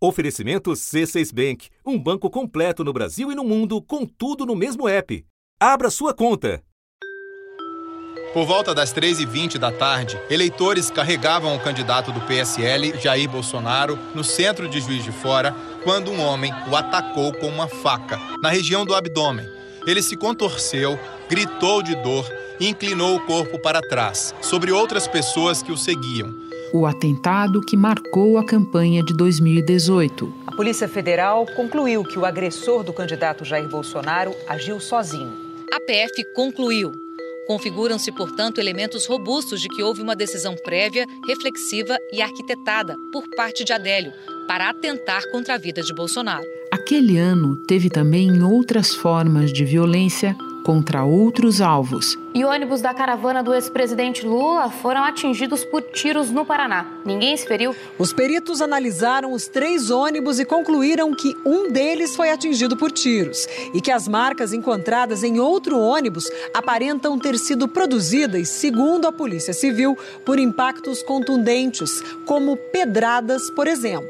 Oferecimento C6 Bank, um banco completo no Brasil e no mundo, com tudo no mesmo app. Abra sua conta. Por volta das 3h20 da tarde, eleitores carregavam o candidato do PSL, Jair Bolsonaro, no centro de Juiz de Fora, quando um homem o atacou com uma faca, na região do abdômen. Ele se contorceu, gritou de dor e inclinou o corpo para trás, sobre outras pessoas que o seguiam o atentado que marcou a campanha de 2018. A Polícia Federal concluiu que o agressor do candidato Jair Bolsonaro agiu sozinho. A PF concluiu. Configuram-se, portanto, elementos robustos de que houve uma decisão prévia, reflexiva e arquitetada por parte de Adélio para atentar contra a vida de Bolsonaro. Aquele ano teve também outras formas de violência contra outros alvos. E ônibus da caravana do ex-presidente Lula foram atingidos por tiros no Paraná. Ninguém se feriu. Os peritos analisaram os três ônibus e concluíram que um deles foi atingido por tiros e que as marcas encontradas em outro ônibus aparentam ter sido produzidas, segundo a Polícia Civil, por impactos contundentes, como pedradas, por exemplo.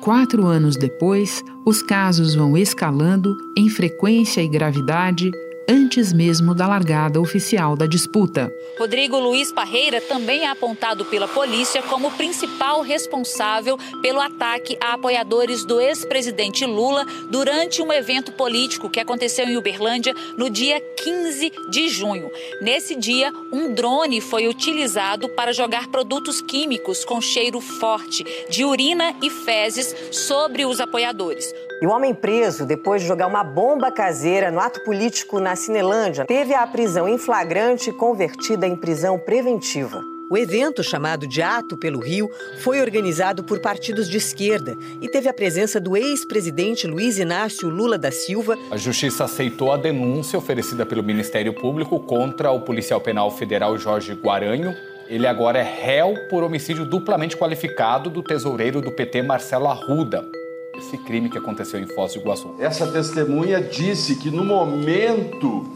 Quatro anos depois, os casos vão escalando em frequência e gravidade antes mesmo da largada oficial da disputa. Rodrigo Luiz Parreira também é apontado pela polícia como principal responsável pelo ataque a apoiadores do ex-presidente Lula durante um evento político que aconteceu em Uberlândia no dia 15 de junho. Nesse dia, um drone foi utilizado para jogar produtos químicos com cheiro forte de urina e fezes sobre os apoiadores. E o homem preso, depois de jogar uma bomba caseira no ato político na Cinelândia, teve a prisão em flagrante convertida em prisão preventiva. O evento, chamado de Ato pelo Rio, foi organizado por partidos de esquerda e teve a presença do ex-presidente Luiz Inácio Lula da Silva. A Justiça aceitou a denúncia oferecida pelo Ministério Público contra o policial penal federal Jorge Guaranho. Ele agora é réu por homicídio duplamente qualificado do tesoureiro do PT Marcelo Arruda esse crime que aconteceu em Foz do Iguaçu. Essa testemunha disse que no momento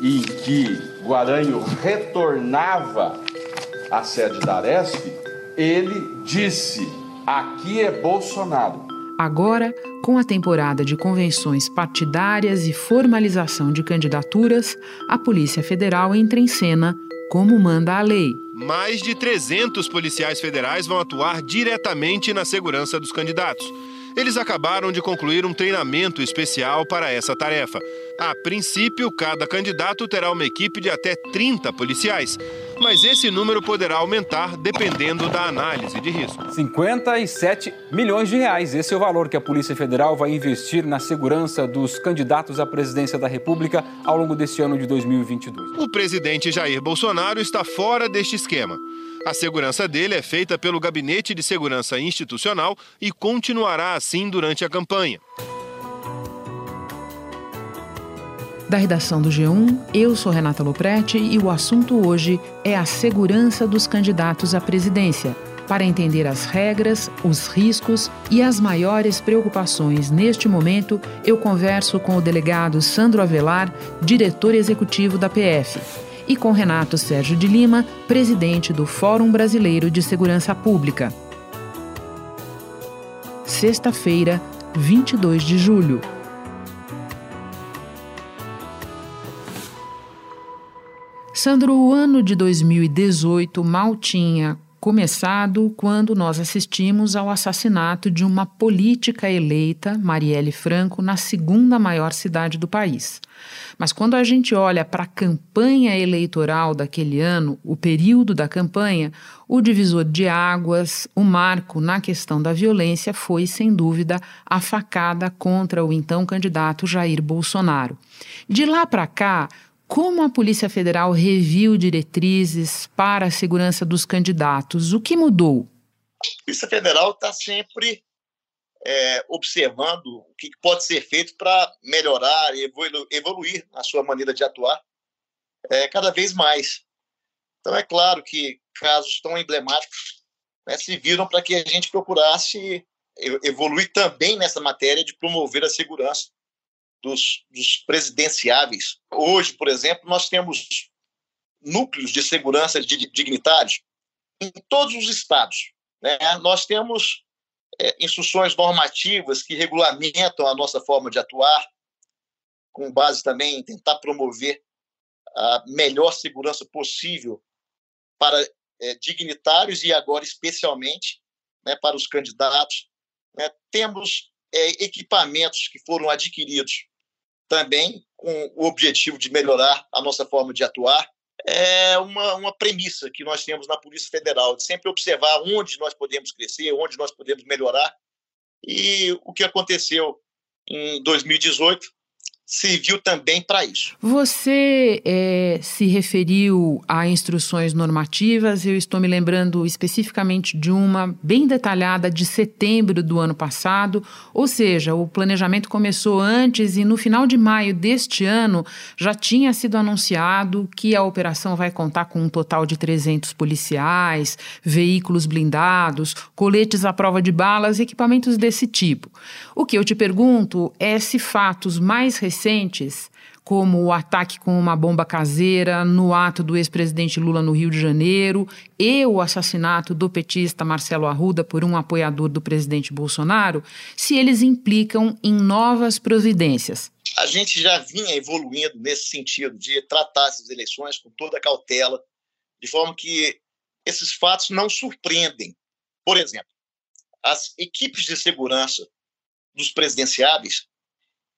em que Guaranho retornava à sede da Aresp, ele disse: aqui é Bolsonaro. Agora, com a temporada de convenções partidárias e formalização de candidaturas, a Polícia Federal entra em cena como manda a lei. Mais de 300 policiais federais vão atuar diretamente na segurança dos candidatos. Eles acabaram de concluir um treinamento especial para essa tarefa. A princípio, cada candidato terá uma equipe de até 30 policiais, mas esse número poderá aumentar dependendo da análise de risco. 57 milhões de reais. Esse é o valor que a Polícia Federal vai investir na segurança dos candidatos à presidência da República ao longo deste ano de 2022. O presidente Jair Bolsonaro está fora deste esquema. A segurança dele é feita pelo Gabinete de Segurança Institucional e continuará assim durante a campanha. Da redação do G1, eu sou Renata Loprete e o assunto hoje é a segurança dos candidatos à presidência. Para entender as regras, os riscos e as maiores preocupações neste momento, eu converso com o delegado Sandro Avelar, diretor executivo da PF e com Renato Sérgio de Lima, presidente do Fórum Brasileiro de Segurança Pública. Sexta-feira, 22 de julho. Sandro, o ano de 2018 mal tinha começado quando nós assistimos ao assassinato de uma política eleita, Marielle Franco, na segunda maior cidade do país. Mas quando a gente olha para a campanha eleitoral daquele ano, o período da campanha, o divisor de águas, o marco na questão da violência foi, sem dúvida, a facada contra o então candidato Jair Bolsonaro. De lá para cá, como a Polícia Federal reviu diretrizes para a segurança dos candidatos? O que mudou? A Polícia Federal está sempre é, observando o que pode ser feito para melhorar e evoluir a sua maneira de atuar é, cada vez mais. Então, é claro que casos tão emblemáticos né, se viram para que a gente procurasse evoluir também nessa matéria de promover a segurança dos, dos presidenciáveis. Hoje, por exemplo, nós temos núcleos de segurança de dignitários em todos os estados. Né? Nós temos é, instruções normativas que regulamentam a nossa forma de atuar, com base também em tentar promover a melhor segurança possível para é, dignitários e agora especialmente né, para os candidatos. Né? Temos é, equipamentos que foram adquiridos também com o objetivo de melhorar a nossa forma de atuar. É uma, uma premissa que nós temos na Polícia Federal, de sempre observar onde nós podemos crescer, onde nós podemos melhorar. E o que aconteceu em 2018 serviu também para isso. Você é, se referiu a instruções normativas, eu estou me lembrando especificamente de uma bem detalhada de setembro do ano passado, ou seja, o planejamento começou antes e no final de maio deste ano já tinha sido anunciado que a operação vai contar com um total de 300 policiais, veículos blindados, coletes à prova de balas e equipamentos desse tipo. O que eu te pergunto é se fatos mais recentes recentes, como o ataque com uma bomba caseira no ato do ex-presidente Lula no Rio de Janeiro e o assassinato do petista Marcelo Arruda por um apoiador do presidente Bolsonaro, se eles implicam em novas providências. A gente já vinha evoluindo nesse sentido de tratar essas eleições com toda a cautela, de forma que esses fatos não surpreendem. Por exemplo, as equipes de segurança dos presidenciáveis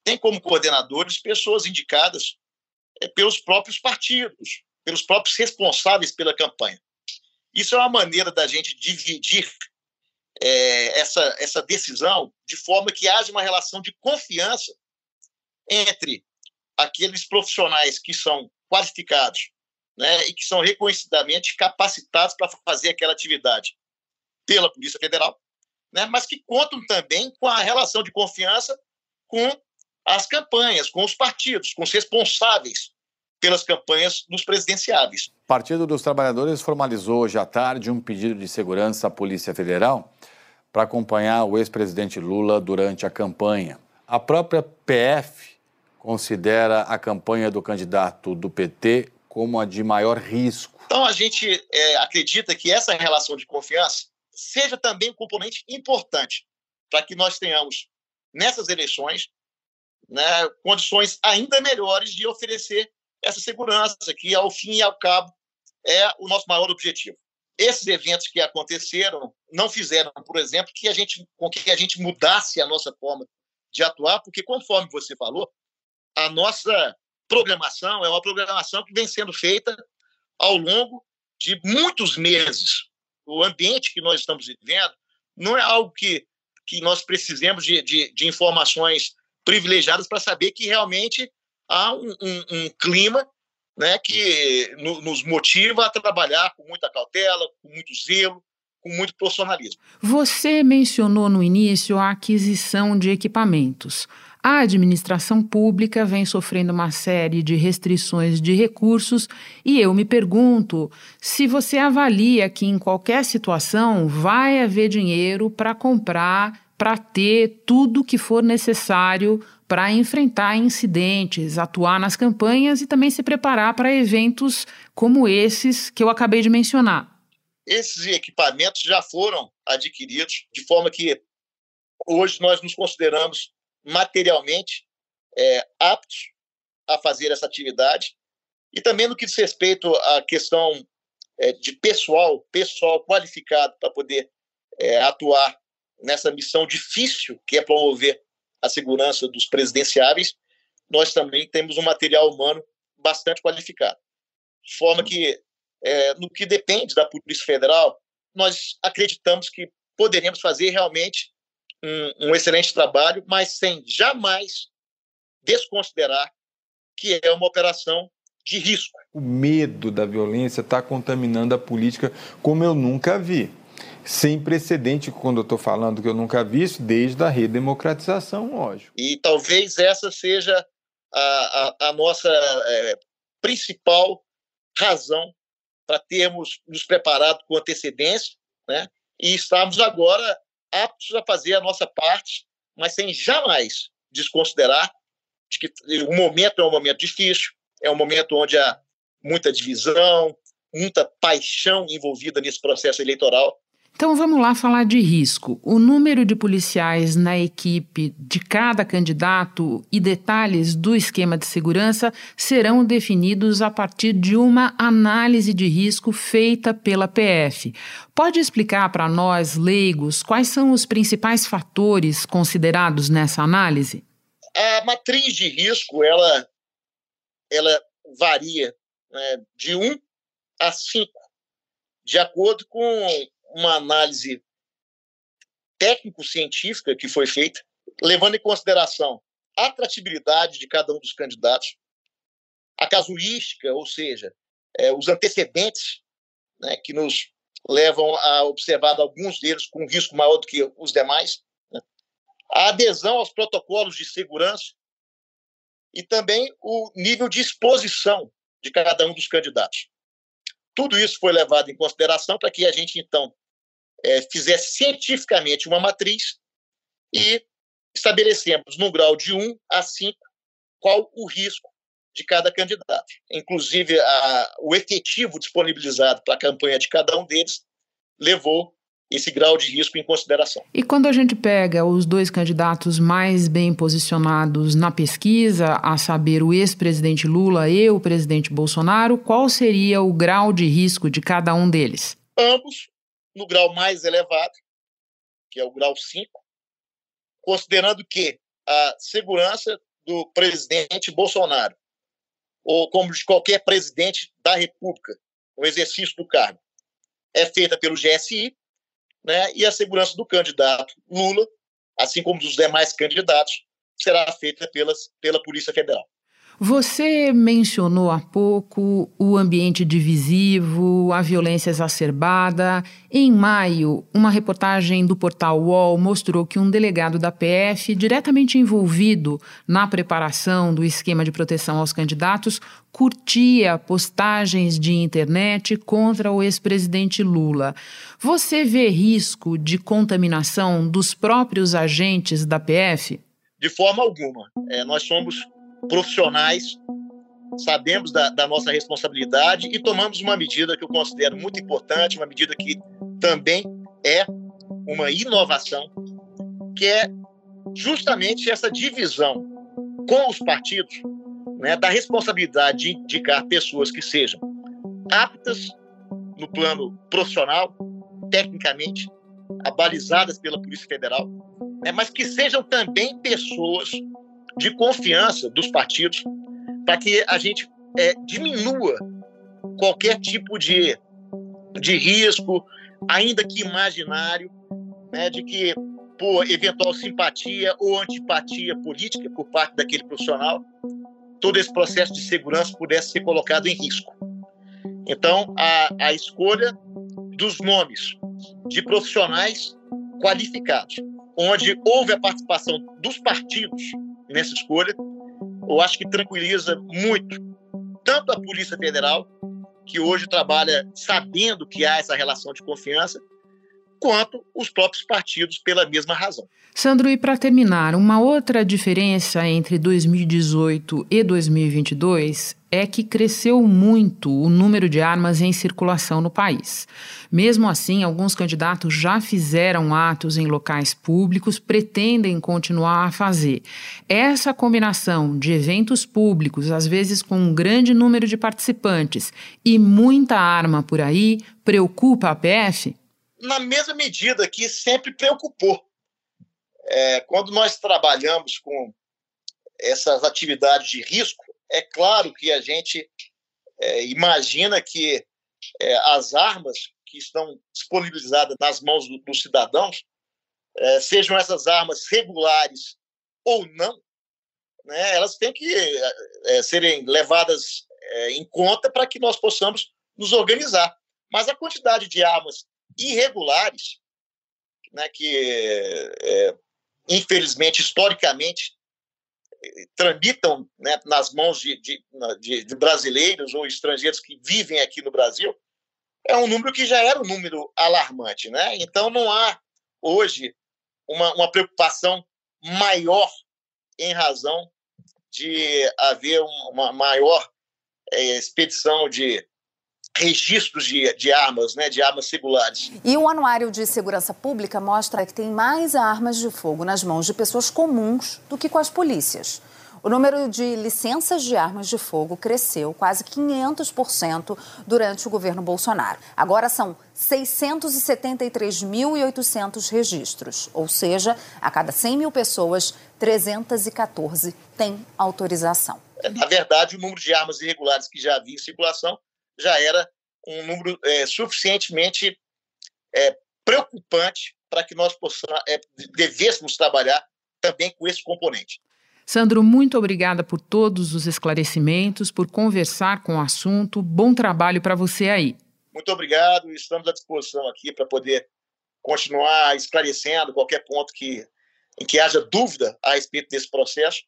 tem como coordenadores pessoas indicadas é, pelos próprios partidos, pelos próprios responsáveis pela campanha. Isso é uma maneira da gente dividir é, essa, essa decisão de forma que haja uma relação de confiança entre aqueles profissionais que são qualificados né, e que são reconhecidamente capacitados para fazer aquela atividade pela Polícia Federal, né, mas que contam também com a relação de confiança com as campanhas, com os partidos, com os responsáveis pelas campanhas dos presidenciáveis. O Partido dos Trabalhadores formalizou hoje à tarde um pedido de segurança à Polícia Federal para acompanhar o ex-presidente Lula durante a campanha. A própria PF considera a campanha do candidato do PT como a de maior risco. Então a gente é, acredita que essa relação de confiança seja também um componente importante para que nós tenhamos nessas eleições né, condições ainda melhores de oferecer essa segurança, que ao fim e ao cabo é o nosso maior objetivo. Esses eventos que aconteceram não fizeram, por exemplo, que a gente, com que a gente mudasse a nossa forma de atuar, porque, conforme você falou, a nossa programação é uma programação que vem sendo feita ao longo de muitos meses. O ambiente que nós estamos vivendo não é algo que, que nós precisemos de, de, de informações privilegiadas para saber que realmente há um, um, um clima né, que no, nos motiva a trabalhar com muita cautela, com muito zelo, com muito profissionalismo. Você mencionou no início a aquisição de equipamentos. A administração pública vem sofrendo uma série de restrições de recursos e eu me pergunto se você avalia que em qualquer situação vai haver dinheiro para comprar para ter tudo que for necessário para enfrentar incidentes, atuar nas campanhas e também se preparar para eventos como esses que eu acabei de mencionar. Esses equipamentos já foram adquiridos, de forma que hoje nós nos consideramos materialmente é, aptos a fazer essa atividade. E também no que diz respeito à questão é, de pessoal, pessoal qualificado para poder é, atuar nessa missão difícil que é promover a segurança dos presidenciáveis, nós também temos um material humano bastante qualificado. De forma que, é, no que depende da Polícia Federal, nós acreditamos que poderemos fazer realmente um, um excelente trabalho, mas sem jamais desconsiderar que é uma operação de risco. O medo da violência está contaminando a política como eu nunca vi sem precedente, quando eu estou falando que eu nunca vi isso, desde a redemocratização, lógico. E talvez essa seja a, a, a nossa é, principal razão para termos nos preparado com antecedência, né? E estarmos agora aptos a fazer a nossa parte, mas sem jamais desconsiderar de que o momento é um momento difícil, é um momento onde há muita divisão, muita paixão envolvida nesse processo eleitoral Então vamos lá falar de risco. O número de policiais na equipe de cada candidato e detalhes do esquema de segurança serão definidos a partir de uma análise de risco feita pela PF. Pode explicar para nós, leigos, quais são os principais fatores considerados nessa análise? A matriz de risco ela, ela varia né, de 1 a 5, de acordo com uma análise técnico-científica que foi feita, levando em consideração a atratividade de cada um dos candidatos, a casuística, ou seja, é, os antecedentes né, que nos levam a observar alguns deles com risco maior do que os demais, né, a adesão aos protocolos de segurança e também o nível de exposição de cada um dos candidatos. Tudo isso foi levado em consideração para que a gente, então, é, fizesse cientificamente uma matriz e estabelecemos num grau de 1 a 5 qual o risco de cada candidato. Inclusive, a, o efetivo disponibilizado para a campanha de cada um deles levou esse grau de risco em consideração. E quando a gente pega os dois candidatos mais bem posicionados na pesquisa, a saber, o ex-presidente Lula e o presidente Bolsonaro, qual seria o grau de risco de cada um deles? Ambos no grau mais elevado, que é o grau 5, considerando que a segurança do presidente Bolsonaro, ou como de qualquer presidente da República, o exercício do cargo, é feita pelo GSI, né, e a segurança do candidato Lula, assim como dos demais candidatos, será feita pelas, pela Polícia Federal. Você mencionou há pouco o ambiente divisivo, a violência exacerbada. Em maio, uma reportagem do portal UOL mostrou que um delegado da PF, diretamente envolvido na preparação do esquema de proteção aos candidatos, curtia postagens de internet contra o ex-presidente Lula. Você vê risco de contaminação dos próprios agentes da PF? De forma alguma. É, nós somos profissionais, sabemos da, da, nossa responsabilidade e tomamos uma medida que eu considero muito importante, uma medida que também é uma inovação, que é justamente essa divisão com os partidos né, da responsabilidade de indicar pessoas que sejam aptas no plano profissional, tecnicamente, abalizadas pela Polícia Federal, né, mas que sejam também pessoas de confiança dos partidos para que a gente é, diminua qualquer tipo de, de risco, ainda que imaginário, né, de que por eventual simpatia ou antipatia política por parte daquele profissional, todo esse processo de segurança pudesse ser colocado em risco. Então, a, a escolha dos nomes de profissionais qualificados, onde houve a participação dos partidos nessa escolha. Eu acho que tranquiliza muito tanto a Polícia Federal, que hoje trabalha sabendo que há essa relação de confiança, quanto os próprios partidos pela mesma razão. Sandro, e para terminar, uma outra diferença entre 2018 e 2022 é que cresceu muito o número de armas em circulação no país. Mesmo assim, alguns candidatos já fizeram atos em locais públicos, pretendem continuar a fazer. Essa combinação de eventos públicos, às vezes com um grande número de participantes, e muita arma por aí, preocupa a PF? na mesma medida que sempre preocupou. É, quando nós trabalhamos com essas atividades de risco, é claro que a gente é, imagina que é, as armas que estão disponibilizadas nas mãos do, dos cidadãos, é, sejam essas armas regulares ou não, né, elas têm que é, é, serem levadas em conta para que nós possamos nos organizar. Mas a quantidade de armas irregulares, né, que, é, infelizmente, historicamente, tramitam né, nas mãos de, de, de, de, brasileiros ou estrangeiros que vivem aqui no Brasil, é um número que já era um número alarmante. Né? Então, não há hoje uma, uma preocupação maior em razão de haver uma maior é, expedição de registros de, de armas, né, de armas regulares. E o Anuário de Segurança Pública mostra que tem mais armas de fogo nas mãos de pessoas comuns do que com as polícias. O número de licenças de armas de fogo cresceu quase 500% durante o governo Bolsonaro. Agora são 673.800 registros, ou seja, a cada 100 mil pessoas, 314 têm autorização. Na verdade, o número de armas irregulares que já havia em circulação já era um número é, suficientemente é, preocupante para que nós possamos, é, devêssemos trabalhar também com esse componente. Sandro, muito obrigada por todos os esclarecimentos, por conversar com o assunto. Bom trabalho para você aí. Muito obrigado. Estamos à disposição aqui para poder continuar esclarecendo qualquer ponto que, em que haja dúvida a respeito desse processo.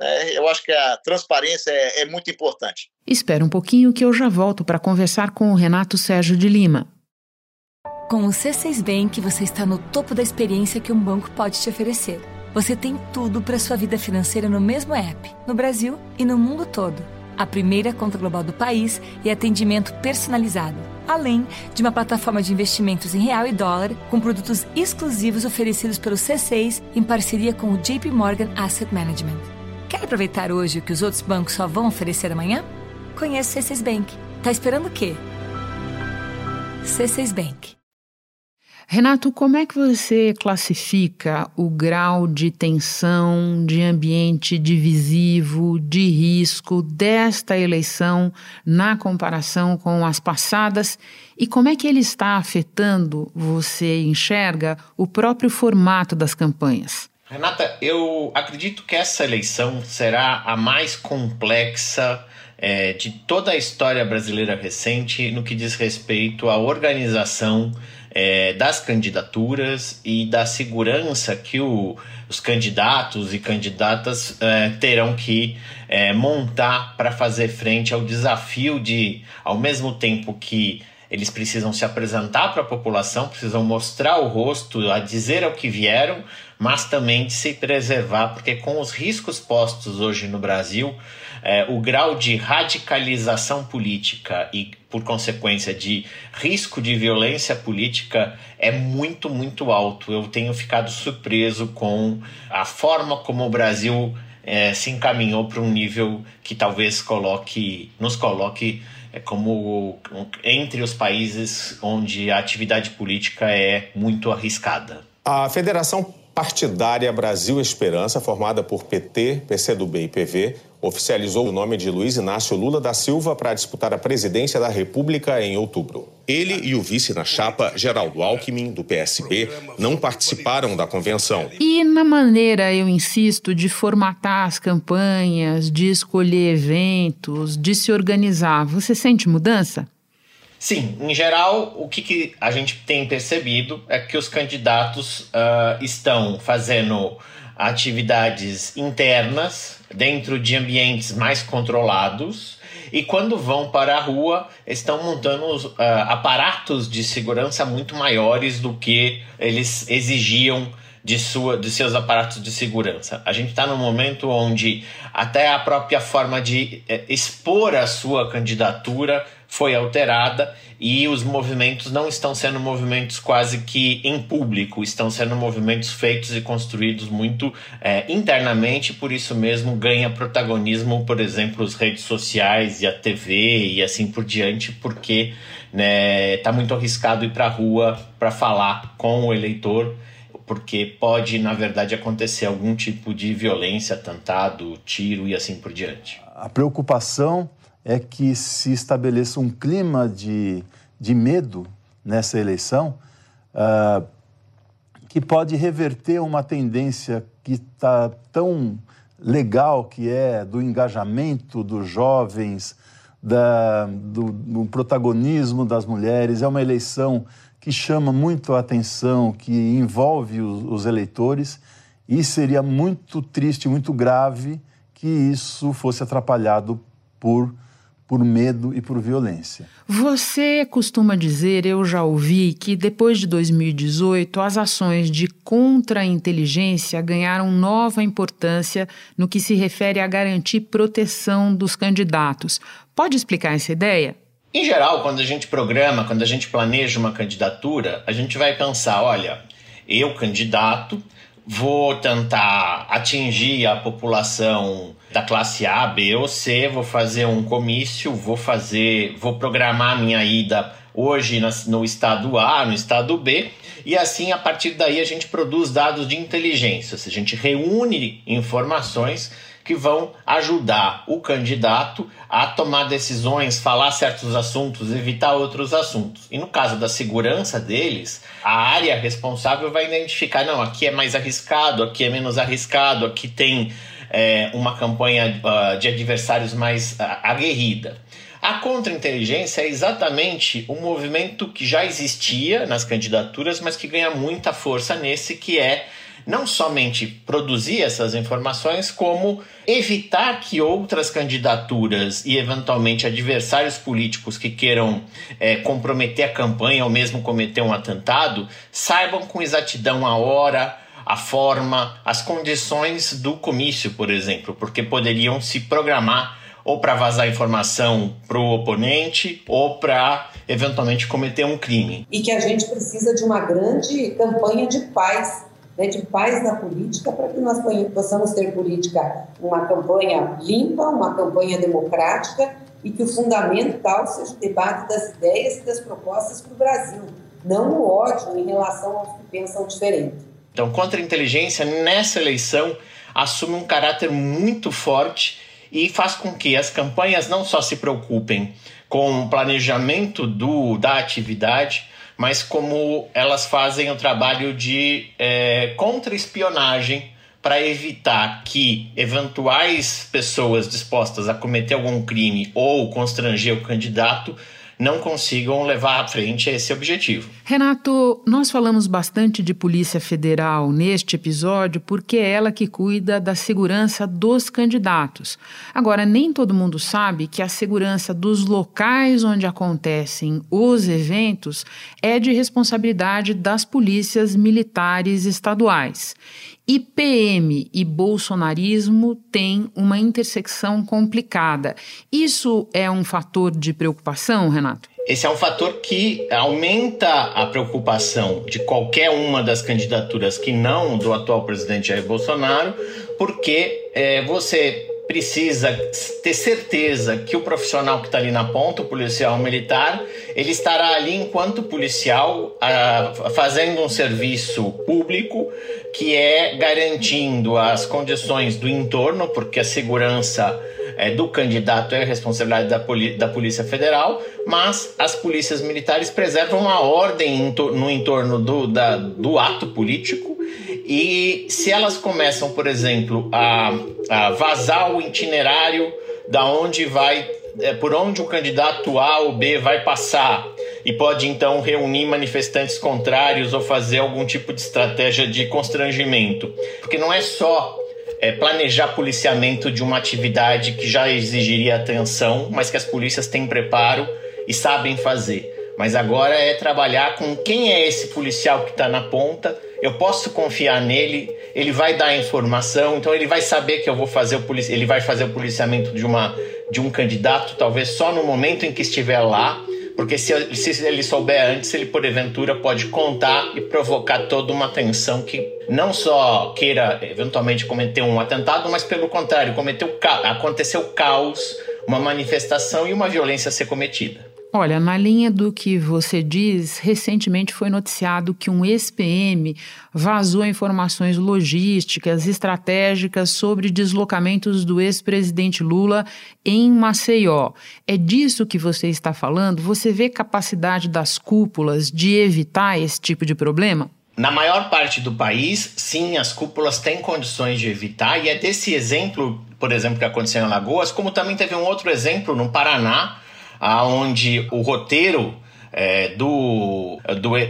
É, eu acho que a transparência é, é muito importante. Espera um pouquinho que eu já volto para conversar com o Renato Sérgio de Lima. Com o C6 Bank, você está no topo da experiência que um banco pode te oferecer você tem tudo para sua vida financeira no mesmo app, no Brasil e no mundo todo. A primeira conta global do país e atendimento personalizado, além de uma plataforma de investimentos em real e dólar com produtos exclusivos oferecidos pelo C6 em parceria com o JP Morgan Asset Management. Quer aproveitar hoje o que os outros bancos só vão oferecer amanhã? Conheça o C6 Bank. Tá esperando o quê? C6 Bank. Renato, como é que você classifica o grau de tensão, de ambiente divisivo, de risco desta eleição na comparação com as passadas e como é que ele está afetando, você enxerga, o próprio formato das campanhas? Renata, eu acredito que essa eleição será a mais complexa é, de toda a história brasileira recente no que diz respeito à organização é, das candidaturas e da segurança que o, os candidatos e candidatas é, terão que é, montar para fazer frente ao desafio de, ao mesmo tempo que eles precisam se apresentar para a população, precisam mostrar o rosto, a dizer ao que vieram, mas também de se preservar, porque com os riscos postos hoje no Brasil, é, o grau de radicalização política e, por consequência, de risco de violência política é muito, muito alto. Eu tenho ficado surpreso com a forma como o Brasil é, se encaminhou para um nível que talvez coloque, nos coloque é, como entre os países onde a atividade política é muito arriscada. A Federação partidária Brasil Esperança, formada por PT, PCdoB e PV, oficializou o nome de Luiz Inácio Lula da Silva para disputar a presidência da República em outubro. Ele e o vice na chapa, Geraldo Alckmin, do PSB, não participaram da convenção. E na maneira, eu insisto, de formatar as campanhas, de escolher eventos, de se organizar, você sente mudança? Sim, em geral, o que, que, a gente tem percebido é que os candidatos uh, estão fazendo atividades internas dentro de ambientes mais controlados e quando vão para a rua estão montando uh, aparatos de segurança muito maiores do que eles exigiam de, sua, de seus aparatos de segurança. A gente está num momento onde até a própria forma de eh, expor a sua candidatura foi alterada e os movimentos não estão sendo movimentos quase que em público, estão sendo movimentos feitos e construídos muito é, internamente, por isso mesmo ganha protagonismo, por exemplo, as redes sociais e a TV e assim por diante, porque né, tá muito arriscado ir para a rua para falar com o eleitor porque pode, na verdade, acontecer algum tipo de violência, atentado, tiro e assim por diante. A preocupação é que se estabeleça um clima de, de medo nessa eleição uh, que pode reverter uma tendência que está tão legal, que é do engajamento dos jovens, da, do, do protagonismo das mulheres. É uma eleição que chama muito a atenção, que envolve os, os eleitores, e seria muito triste, muito grave que isso fosse atrapalhado por por medo e por violência. Você costuma dizer, eu já ouvi, que depois de 2018 as ações de contra-inteligência ganharam nova importância no que se refere a garantir proteção dos candidatos. Pode explicar essa ideia? Em geral, quando a gente programa, quando a gente planeja uma candidatura, a gente vai pensar: olha, eu, candidato, vou tentar atingir a população da classe A, B ou C, vou fazer um comício, vou fazer, vou programar minha ida hoje no estado A, no estado B, e assim a partir daí a gente produz dados de inteligência, a gente reúne informações que vão ajudar o candidato a tomar decisões, falar certos assuntos, evitar outros assuntos. E no caso da segurança deles, a área responsável vai identificar: não, aqui é mais arriscado, aqui é menos arriscado, aqui tem é, uma campanha uh, de adversários mais uh, aguerrida. A contra-inteligência é exatamente um movimento que já existia nas candidaturas, mas que ganha muita força nesse, que é não somente produzir essas informações, como evitar que outras candidaturas e eventualmente adversários políticos que queiram é, comprometer a campanha ou mesmo cometer um atentado saibam com exatidão a hora, a forma, as condições do comício, por exemplo, porque poderiam se programar ou para vazar informação para o oponente ou para eventualmente cometer um crime. E que a gente precisa de uma grande campanha de paz né, de paz na política, para que nós possamos ter política, uma campanha limpa, uma campanha democrática e que o fundamental seja o debate das ideias e das propostas para o Brasil, não o ódio em relação aos que pensam diferente. Então, contra-inteligência nessa eleição assume um caráter muito forte e faz com que as campanhas não só se preocupem com o planejamento do, da atividade, mas como elas fazem o trabalho de é, contra-espionagem para evitar que eventuais pessoas dispostas a cometer algum crime ou constranger o candidato não consigam levar à frente esse objetivo. Renato, nós falamos bastante de Polícia Federal neste episódio porque é ela que cuida da segurança dos candidatos. Agora, nem todo mundo sabe que a segurança dos locais onde acontecem os eventos é de responsabilidade das polícias militares estaduais. IPM e bolsonarismo têm uma intersecção complicada. Isso é um fator de preocupação, Renato? Esse é um fator que aumenta a preocupação de qualquer uma das candidaturas que não do atual presidente Jair Bolsonaro, porque é, você precisa ter certeza que o profissional que está ali na ponta, o policial militar, ele estará ali enquanto policial, uh, fazendo um serviço público que é garantindo as condições do entorno, porque a segurança é, do candidato é responsabilidade da, da Polícia Federal, mas as polícias militares preservam a ordem no entorno do, da, do ato político e se elas começam, por exemplo, a, a vazar o itinerário da onde vai, é, por onde o candidato A ou B vai passar e pode então reunir manifestantes contrários ou fazer algum tipo de estratégia de constrangimento, porque não é só é, planejar policiamento de uma atividade que já exigiria atenção, mas que as polícias têm preparo e sabem fazer. Mas agora é trabalhar com quem é esse policial que está na ponta eu posso confiar nele, ele vai dar a informação, então ele vai saber que eu vou fazer o ele vai fazer o policiamento de uma de um candidato, talvez só no momento em que estiver lá, porque se, se ele souber antes, ele porventura pode contar e provocar toda uma tensão que não só queira eventualmente cometer um atentado, mas pelo contrário, cometeu aconteceu caos, uma manifestação e uma violência a ser cometida. Olha, na linha do que você diz, recentemente foi noticiado que um ex-PM vazou informações logísticas, estratégicas sobre deslocamentos do ex-presidente Lula em Maceió. É disso que você está falando? Você vê capacidade das cúpulas de evitar esse tipo de problema? Na maior parte do país, sim, as cúpulas têm condições de evitar, e é desse exemplo, por exemplo, que aconteceu em Alagoas, como também teve um outro exemplo no Paraná aonde o roteiro é, do,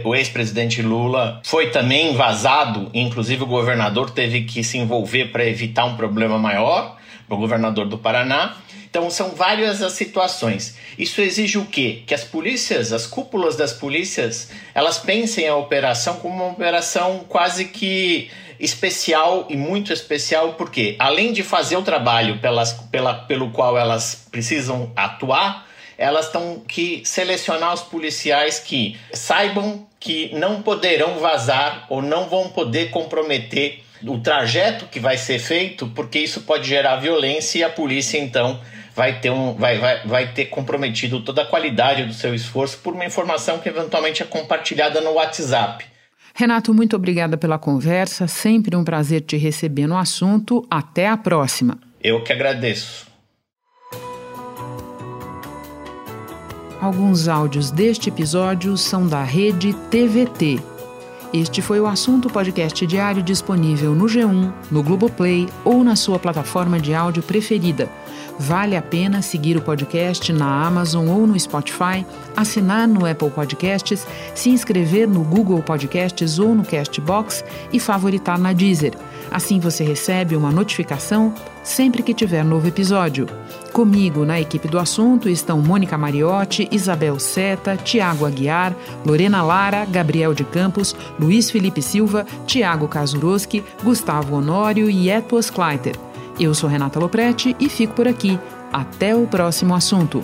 do ex-presidente Lula foi também vazado, inclusive o governador teve que se envolver para evitar um problema maior, o governador do Paraná. Então são várias as situações. Isso exige o quê? Que as polícias, as cúpulas das polícias, elas pensem a operação como uma operação quase que especial e muito especial, porque além de fazer o trabalho pelas, pela, pelo qual elas precisam atuar, elas estão que selecionar os policiais que saibam que não poderão vazar ou não vão poder comprometer o trajeto que vai ser feito, porque isso pode gerar violência e a polícia então vai ter, um, vai, vai, vai ter comprometido toda a qualidade do seu esforço por uma informação que eventualmente é compartilhada no WhatsApp. Renato, muito obrigada pela conversa. Sempre um prazer te receber no assunto. Até a próxima. Eu que agradeço. Alguns áudios deste episódio são da rede TVT. Este foi o assunto podcast diário disponível no G1, no Globoplay ou na sua plataforma de áudio preferida. Vale a pena seguir o podcast na Amazon ou no Spotify, assinar no Apple Podcasts, se inscrever no Google Podcasts ou no Castbox e favoritar na Deezer. Assim você recebe uma notificação sempre que tiver novo episódio. Comigo na equipe do assunto estão Mônica Mariotti, Isabel Seta, Tiago Aguiar, Lorena Lara, Gabriel de Campos, Luiz Felipe Silva, Tiago Kazuroski, Gustavo Honório e Etuas Kleiter. Eu sou Renata Loprete e fico por aqui. Até o próximo assunto.